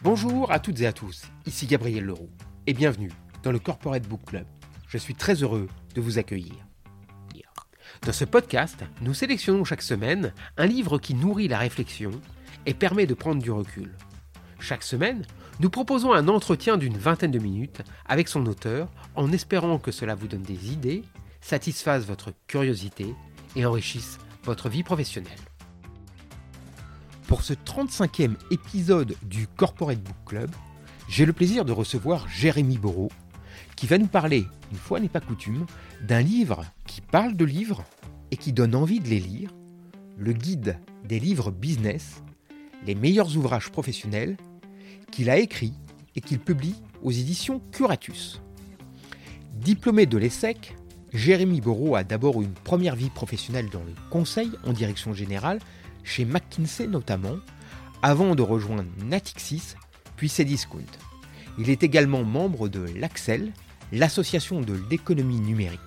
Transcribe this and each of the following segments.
Bonjour à toutes et à tous, ici Gabriel Leroux et bienvenue dans le Corporate Book Club. Je suis très heureux de vous accueillir. Dans ce podcast, nous sélectionnons chaque semaine un livre qui nourrit la réflexion et permet de prendre du recul. Chaque semaine, nous proposons un entretien d'une vingtaine de minutes avec son auteur en espérant que cela vous donne des idées, satisfasse votre curiosité et enrichisse votre vie professionnelle. Pour ce 35e épisode du Corporate Book Club, j'ai le plaisir de recevoir Jérémy Boreau, qui va nous parler, une fois n'est pas coutume, d'un livre qui parle de livres et qui donne envie de les lire, le guide des livres business, les meilleurs ouvrages professionnels, qu'il a écrit et qu'il publie aux éditions Curatus. Diplômé de l'ESSEC, Jérémy Boreau a d'abord une première vie professionnelle dans le conseil en direction générale chez McKinsey notamment, avant de rejoindre Natixis, puis Cdiscount. Il est également membre de l'Axel, l'association de l'économie numérique.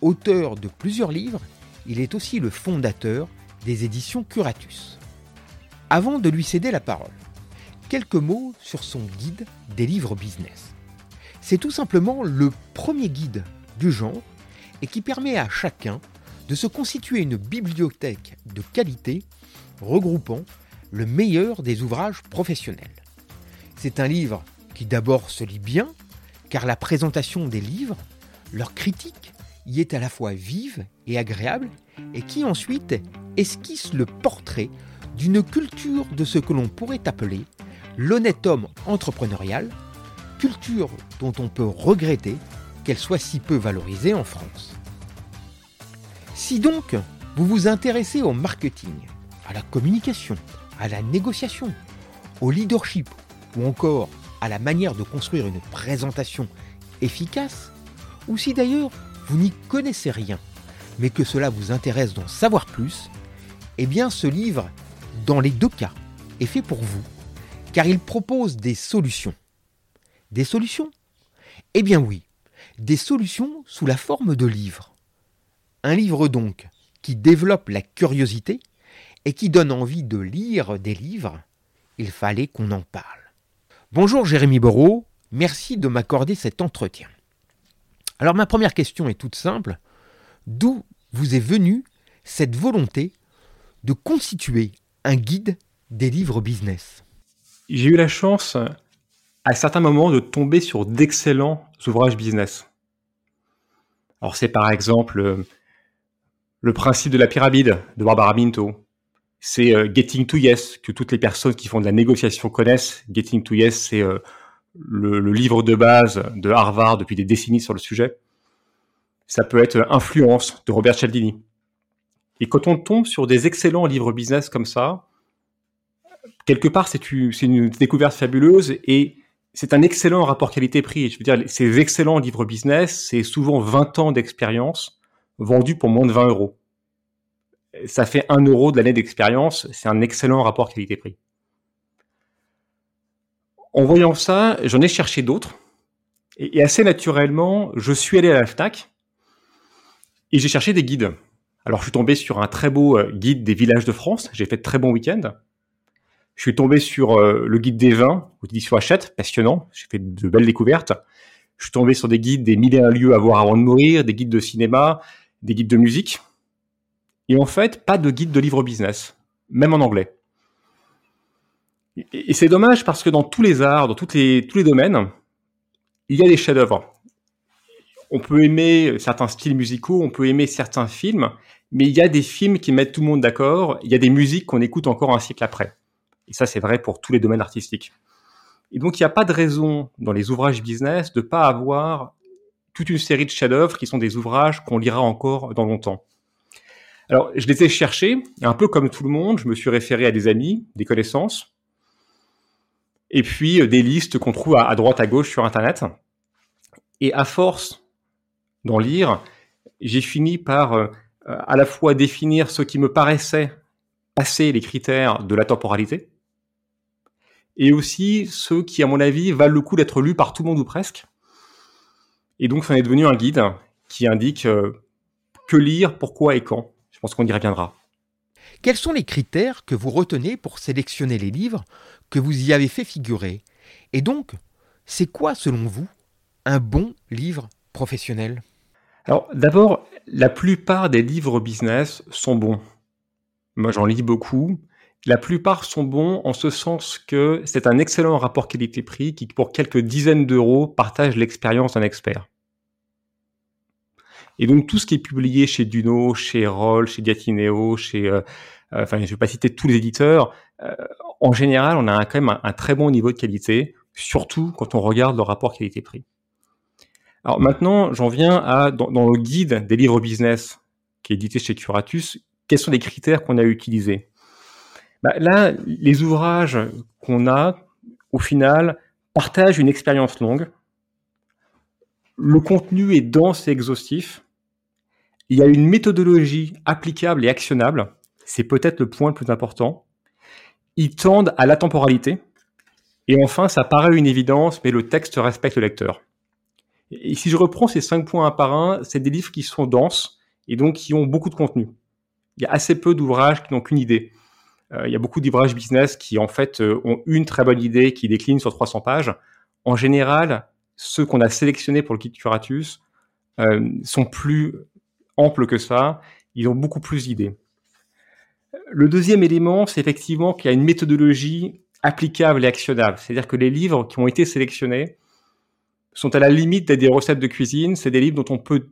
Auteur de plusieurs livres, il est aussi le fondateur des éditions Curatus. Avant de lui céder la parole, quelques mots sur son guide des livres business. C'est tout simplement le premier guide du genre et qui permet à chacun de se constituer une bibliothèque de qualité regroupant le meilleur des ouvrages professionnels. C'est un livre qui d'abord se lit bien, car la présentation des livres, leur critique, y est à la fois vive et agréable, et qui ensuite esquisse le portrait d'une culture de ce que l'on pourrait appeler l'honnête homme entrepreneurial, culture dont on peut regretter qu'elle soit si peu valorisée en France. Si donc vous vous intéressez au marketing, à la communication, à la négociation, au leadership ou encore à la manière de construire une présentation efficace, ou si d'ailleurs vous n'y connaissez rien, mais que cela vous intéresse d'en savoir plus, eh bien ce livre, dans les deux cas, est fait pour vous, car il propose des solutions. Des solutions? Eh bien oui, des solutions sous la forme de livres. Un livre donc qui développe la curiosité et qui donne envie de lire des livres, il fallait qu'on en parle. Bonjour Jérémy Boreau, merci de m'accorder cet entretien. Alors ma première question est toute simple. D'où vous est venue cette volonté de constituer un guide des livres business? J'ai eu la chance à certains moments de tomber sur d'excellents ouvrages business. Alors c'est par exemple le principe de la pyramide de Barbara Minto. C'est euh, Getting to Yes que toutes les personnes qui font de la négociation connaissent. Getting to Yes, c'est euh, le, livre de base de Harvard depuis des décennies sur le sujet. Ça peut être Influence de Robert Cialdini. Et quand on tombe sur des excellents livres business comme ça, quelque part, c'est une découverte fabuleuse et c'est un excellent rapport qualité-prix. Je veux dire, ces excellents livres business, c'est souvent 20 ans d'expérience vendu pour moins de 20 euros. Ça fait 1 euro de l'année d'expérience, c'est un excellent rapport qualité-prix. En voyant ça, j'en ai cherché d'autres. Et, assez naturellement, je suis allé à la FNAC et j'ai cherché des guides. Alors, je suis tombé sur un très beau euh, guide des villages de France. J'ai fait de très bons week-ends. Je suis tombé sur euh, le guide des vins, l'édition Hachette, passionnant. J'ai fait de belles découvertes. Je suis tombé sur des guides des mille et un lieux à voir avant de mourir, des guides de cinéma, des guides de musique. Et en fait, pas de guide de livre business, même en anglais. Et, c'est dommage parce que dans tous les arts, dans tous les, tous les domaines, il y a des chefs-d'œuvre. On peut aimer certains styles musicaux, on peut aimer certains films, mais il y a des films qui mettent tout le monde d'accord, il y a des musiques qu'on écoute encore un siècle après. Et ça, c'est vrai pour tous les domaines artistiques. Et donc, il n'y a pas de raison dans les ouvrages business de ne pas avoir toute une série de chefs-d'œuvre qui sont des ouvrages qu'on lira encore dans longtemps. Alors, je les ai cherchés, un peu comme tout le monde, je me suis référé à des amis, des connaissances, et puis euh, des listes qu'on trouve à, droite, à gauche sur Internet. Et à force d'en lire, j'ai fini par euh, à la fois définir ce qui me paraissait passer les critères de la temporalité, et aussi ceux qui, à mon avis, valent le coup d'être lus par tout le monde ou presque, et donc, ça est devenu un guide qui indique euh, que lire, pourquoi et quand. Je pense qu'on y reviendra. Quels sont les critères que vous retenez pour sélectionner les livres que vous y avez fait figurer? Et donc, c'est quoi selon vous un bon livre professionnel? Alors d'abord, la plupart des livres business sont bons. Moi j'en lis beaucoup. La plupart sont bons en ce sens que c'est un excellent rapport qualité-prix qui, pour quelques dizaines d'euros, partage l'expérience d'un expert. Et donc tout ce qui est publié chez Duno, chez Roll, chez Gatineo, chez, euh, euh, enfin je vais pas citer tous les éditeurs, euh, en général on a quand même un, très bon niveau de qualité, surtout quand on regarde le rapport qualité-prix. Alors maintenant j'en viens à dans, le guide des livres business qui est édité chez Curatus, quels sont les critères qu'on a utilisés? Bah, Là, les ouvrages qu'on a, au final, partagent une expérience longue, le contenu est dense et exhaustif. Il y a une méthodologie applicable et actionnable. C'est peut-être le point le plus important. Ils tendent à la temporalité. Et enfin, ça paraît une évidence, mais le texte respecte le lecteur. Et si je reprends ces cinq points un par un, c'est des livres qui sont denses et donc qui ont beaucoup de contenu. Il y a assez peu d'ouvrages qui n'ont qu'une idée. Euh, il y a beaucoup d'ouvrages business qui, en fait, euh, ont une très bonne idée qui décline sur 300 pages. En général, ceux qu'on a sélectionnés pour le kit Curatus euh, sont plus amples que ça. Ils ont beaucoup plus d'idées. Le deuxième élément, c'est effectivement qu'il y a une méthodologie applicable et actionnable. C'est-à-dire que les livres qui ont été sélectionnés sont à la limite des recettes de cuisine. C'est des livres dont on peut,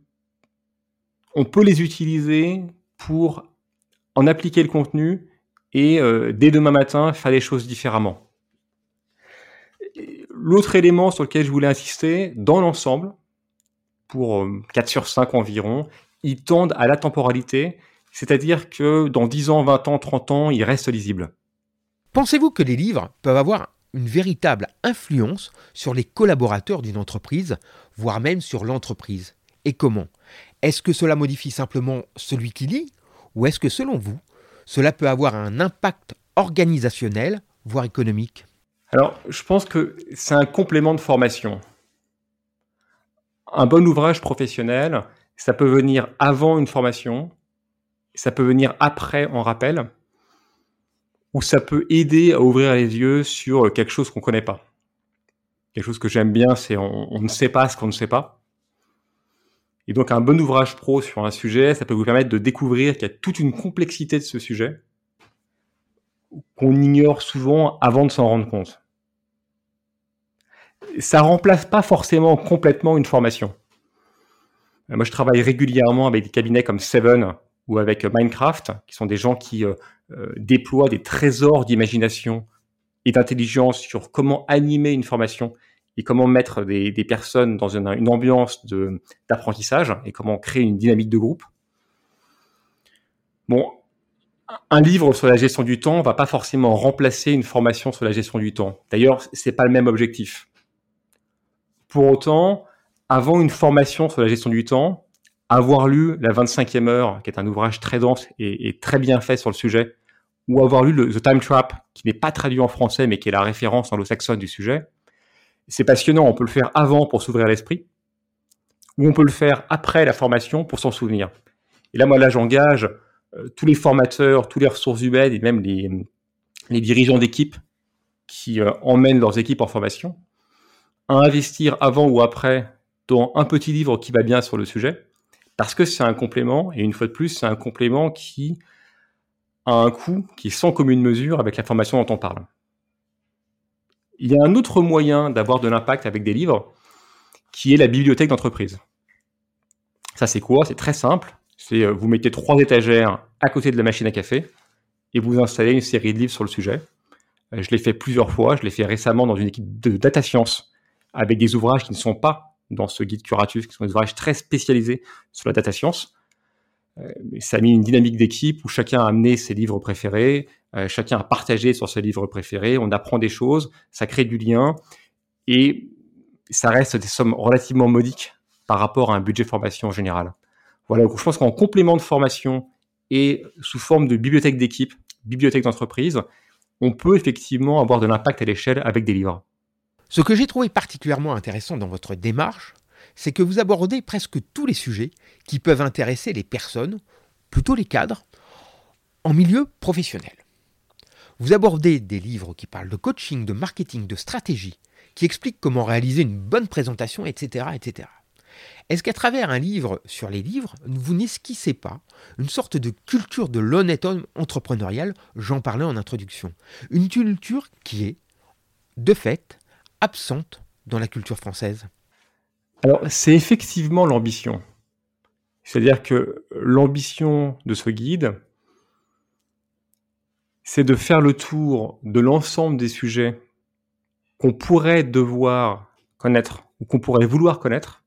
on peut les utiliser pour en appliquer le contenu et euh, dès demain matin faire les choses différemment. L'autre élément sur lequel je voulais insister, dans l'ensemble, pour 4 euh, sur 5 environ, ils tendent à la temporalité, c'est-à-dire que dans 10 ans, 20 ans, 30 ans, ils restent lisibles. Pensez-vous que les livres peuvent avoir une véritable influence sur les collaborateurs d'une entreprise, voire même sur l'entreprise? Et comment? Est-ce que cela modifie simplement celui qui lit? Ou est-ce que selon vous, cela peut avoir un impact organisationnel, voire économique? Alors, je pense que c'est un complément de formation. Un bon ouvrage professionnel, ça peut venir avant une formation, ça peut venir après en rappel, ou ça peut aider à ouvrir les yeux sur quelque chose qu'on ne connaît pas. Quelque chose que j'aime bien, c'est on, on, ne sait pas ce qu'on ne sait pas. Et donc un bon ouvrage pro sur un sujet, ça peut vous permettre de découvrir qu'il y a toute une complexité de ce sujet qu'on ignore souvent avant de s'en rendre compte. Ça remplace pas forcément complètement une formation. Euh, moi, je travaille régulièrement avec des cabinets comme Seven ou avec Minecraft, qui sont des gens qui euh, euh, déploient des trésors d'imagination et d'intelligence sur comment animer une formation et comment mettre des, personnes dans une, une ambiance d'apprentissage et comment créer une dynamique de groupe. Bon, un livre sur la gestion du temps va pas forcément remplacer une formation sur la gestion du temps. D'ailleurs, c'est pas le même objectif. Pour autant, avant une formation sur la gestion du temps, avoir lu la 25e heure, qui est un ouvrage très dense et, très bien fait sur le sujet, ou avoir lu The Time Trap, qui n'est pas traduit en français, mais qui est la référence anglo-saxonne du sujet, c'est passionnant. On peut le faire avant pour s'ouvrir l'esprit, ou on peut le faire après la formation pour s'en souvenir. Et là, moi, là, j'engage euh, tous les formateurs, tous les ressources humaines et même les, dirigeants d'équipe qui euh, emmènent leurs équipes en formation à investir avant ou après un petit livre qui va bien sur le sujet, parce que c'est un complément, et une fois de plus, c'est un complément qui a un coût qui est sans commune mesure avec la formation dont on parle. Il y a un autre moyen d'avoir de l'impact avec des livres, qui est la bibliothèque d'entreprise. Ça, c'est quoi? C'est très simple. C'est euh, vous mettez trois étagères à côté de la machine à café et vous installez une série de livres sur le sujet. Euh, je l'ai fait plusieurs fois. Je l'ai fait récemment dans une équipe de data science avec des ouvrages qui ne sont pas dans ce guide curatus, qui sont des ouvrages très spécialisés sur la data science. Euh, ça a mis une dynamique d'équipe où chacun a amené ses livres préférés, chacun a partagé sur ses livres préférés, on apprend des choses, ça crée du lien et ça reste des sommes relativement modiques par rapport à un budget formation en général. Voilà, je pense qu'en complément de formation et sous forme de bibliothèque d'équipe, bibliothèque d'entreprise, on peut effectivement avoir de l'impact à l'échelle avec des livres. Ce que j'ai trouvé particulièrement intéressant dans votre démarche, c'est que vous abordez presque tous les sujets qui peuvent intéresser les personnes, plutôt les cadres, en milieu professionnel. Vous abordez des livres qui parlent de coaching, de marketing, de stratégie, qui expliquent comment réaliser une bonne présentation, etc. etc. Est-ce qu'à travers un livre sur les livres, vous n'esquissez pas une sorte de culture de l'honnête homme entrepreneurial? J'en parlais en introduction. Une culture qui est, de fait, absente dans la culture française Alors, c'est effectivement l'ambition. C'est-à-dire que l'ambition de ce guide, c'est de faire le tour de l'ensemble des sujets qu'on pourrait devoir connaître ou qu'on pourrait vouloir connaître,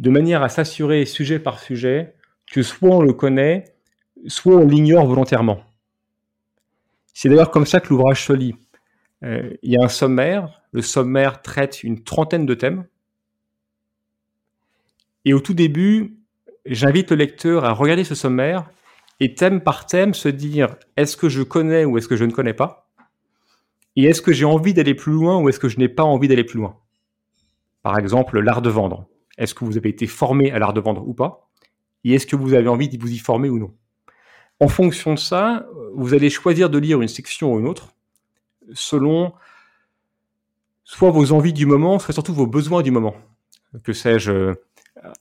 de manière à s'assurer sujet par sujet que soit on le connaît, soit on l'ignore volontairement. C'est d'ailleurs comme ça que l'ouvrage se lit. Euh, il y a un sommaire, le sommaire traite une trentaine de thèmes, et au tout début, j'invite le lecteur à regarder ce sommaire et thème par thème se dire est-ce que je connais ou est-ce que je ne connais pas? Et est-ce que j'ai envie d'aller plus loin ou est-ce que je n'ai pas envie d'aller plus loin? Par exemple, l'art de vendre. Est-ce que vous avez été formé à l'art de vendre ou pas? Et est-ce que vous avez envie de vous y former ou non? En fonction de ça, vous allez choisir de lire une section ou une autre selon soit vos envies du moment, soit surtout vos besoins du moment. Que sais-je,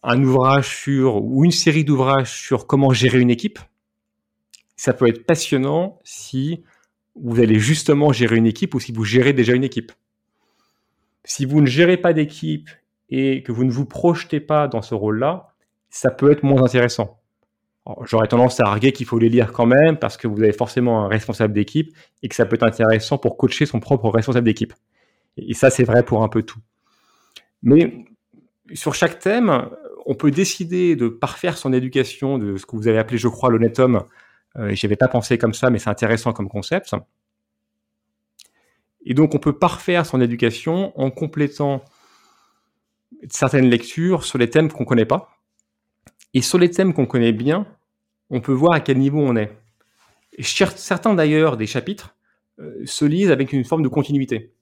un ouvrage sur ou une série d'ouvrages sur comment gérer une équipe. Ça peut être passionnant si vous allez justement gérer une équipe ou si vous gérez déjà une équipe. Si vous ne gérez pas d'équipe et que vous ne vous projetez pas dans ce rôle-là, ça peut être moins intéressant. J'aurais tendance à arguer qu'il faut les lire quand même parce que vous avez forcément un responsable d'équipe et que ça peut être intéressant pour coacher son propre responsable d'équipe. Et ça, c'est vrai pour un peu tout. Mais sur chaque thème, on peut décider de parfaire son éducation de ce que vous avez appelé, je crois, l'honnête homme. Euh, Je avais pas pensé comme ça, mais c'est intéressant comme concept. Et donc, on peut parfaire son éducation en complétant certaines lectures sur les thèmes qu'on connaît pas. Et sur les thèmes qu'on connaît bien, on peut voir à quel niveau on est. Certains d'ailleurs des chapitres euh, se lisent avec une forme de continuité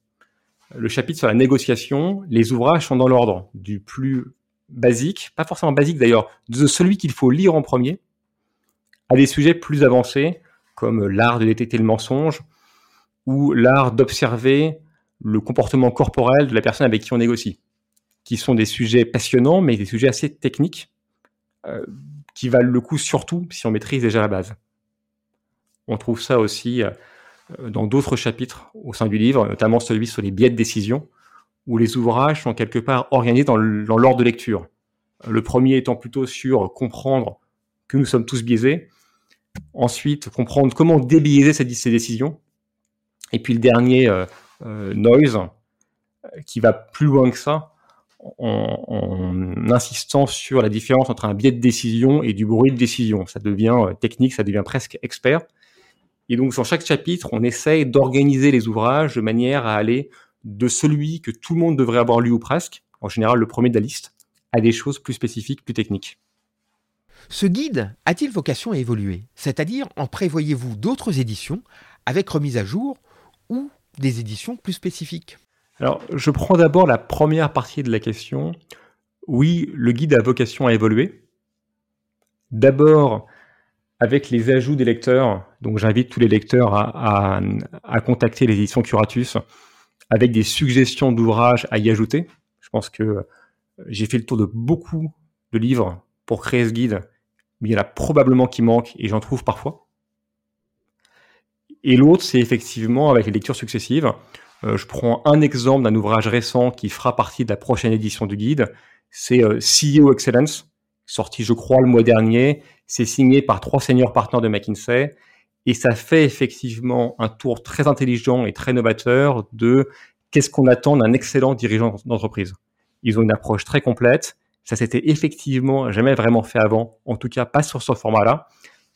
le chapitre sur la négociation, les ouvrages sont dans l'ordre du plus basique, pas forcément basique d'ailleurs, de celui qu'il faut lire en premier, à des sujets plus avancés, comme l'art de détecter le mensonge, ou l'art d'observer le comportement corporel de la personne avec qui on négocie, qui sont des sujets passionnants, mais des sujets assez techniques, euh, qui valent le coup surtout si on maîtrise déjà la base. On trouve ça aussi euh, euh, dans d'autres chapitres au sein du livre, notamment celui sur les biais de décision, où les ouvrages sont quelque part organisés dans l'ordre de lecture. Le premier étant plutôt sur comprendre que nous sommes tous biaisés, ensuite comprendre comment débiaiser ces, décisions, et puis le dernier, Noise, qui va plus loin que ça, en, insistant sur la différence entre un biais de décision et du bruit de décision. Ça devient technique, ça devient presque expert. Et donc, sur chaque chapitre, on essaye d'organiser les ouvrages de manière à aller de celui que tout le monde devrait avoir lu ou presque, en général le premier de la liste, à des choses plus spécifiques, plus techniques. Ce guide a-t-il vocation à évoluer? C'est-à-dire, en prévoyez-vous d'autres éditions avec remise à jour ou des éditions plus spécifiques? Alors, je prends d'abord la première partie de la question. Oui, le guide a vocation à évoluer. D'abord, avec les ajouts des lecteurs. Donc j'invite tous les lecteurs à, contacter les éditions Curatus avec des suggestions d'ouvrages à y ajouter. Je pense que j'ai fait le tour de beaucoup de livres pour créer ce guide, mais il y en a probablement qui manquent et j'en trouve parfois. Et l'autre, c'est effectivement avec les lectures successives. Euh, je prends un exemple d'un ouvrage récent qui fera partie de la prochaine édition du guide. C'est euh, CEO Excellence sorti, je crois, le mois dernier. C'est signé par trois seniors partenaires de McKinsey. Et ça fait effectivement un tour très intelligent et très novateur de qu'est-ce qu'on attend d'un excellent dirigeant d'entreprise. Ils ont une approche très complète. Ça s'était effectivement jamais vraiment fait avant, en tout cas pas sur ce format-là.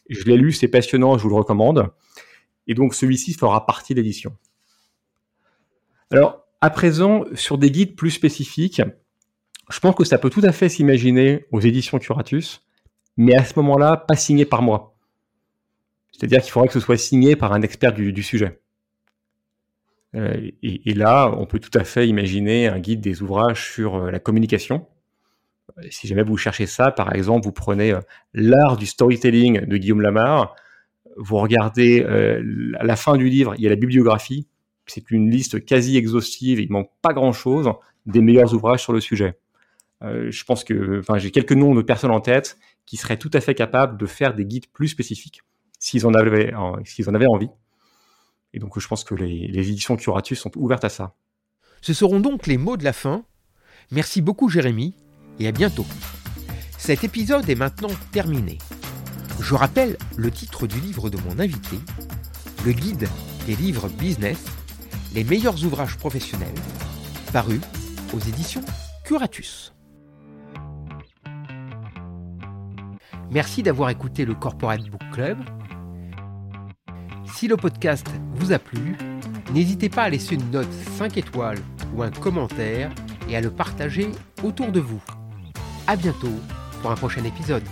Je l'ai lu, c'est passionnant, je vous le recommande. Et donc celui-ci fera partie de l'édition. Alors, à présent, sur des guides plus spécifiques, je pense que ça peut tout à fait s'imaginer aux éditions Curatus, mais à ce moment-là, pas signé par moi. C'est-à-dire qu'il faudrait que ce soit signé par un expert du, sujet. Euh, et, là, on peut tout à fait imaginer un guide des ouvrages sur euh, la communication. Si jamais vous cherchez ça, par exemple, vous prenez euh, l'art du storytelling de Guillaume Lamar, vous regardez à la fin du livre, il y a la bibliographie. C'est une liste quasi exhaustive, il manque pas grand-chose des meilleurs ouvrages sur le sujet. je pense que, enfin, j'ai quelques noms de personnes en tête qui seraient tout à fait capables de faire des guides plus spécifiques s'ils en avaient, s'ils en avaient envie. Et donc, je pense que les, les éditions Curatus sont ouvertes à ça. Ce seront donc les mots de la fin. Merci beaucoup, Jérémy, et à bientôt. Cet épisode est maintenant terminé. Je rappelle le titre du livre de mon invité, le guide des livres business, les meilleurs ouvrages professionnels, paru aux éditions Curatus. Merci d'avoir écouté le Corporate Book Club. Si le podcast vous a plu, n'hésitez pas à laisser une note 5 étoiles ou un commentaire et à le partager autour de vous. A bientôt pour un prochain épisode.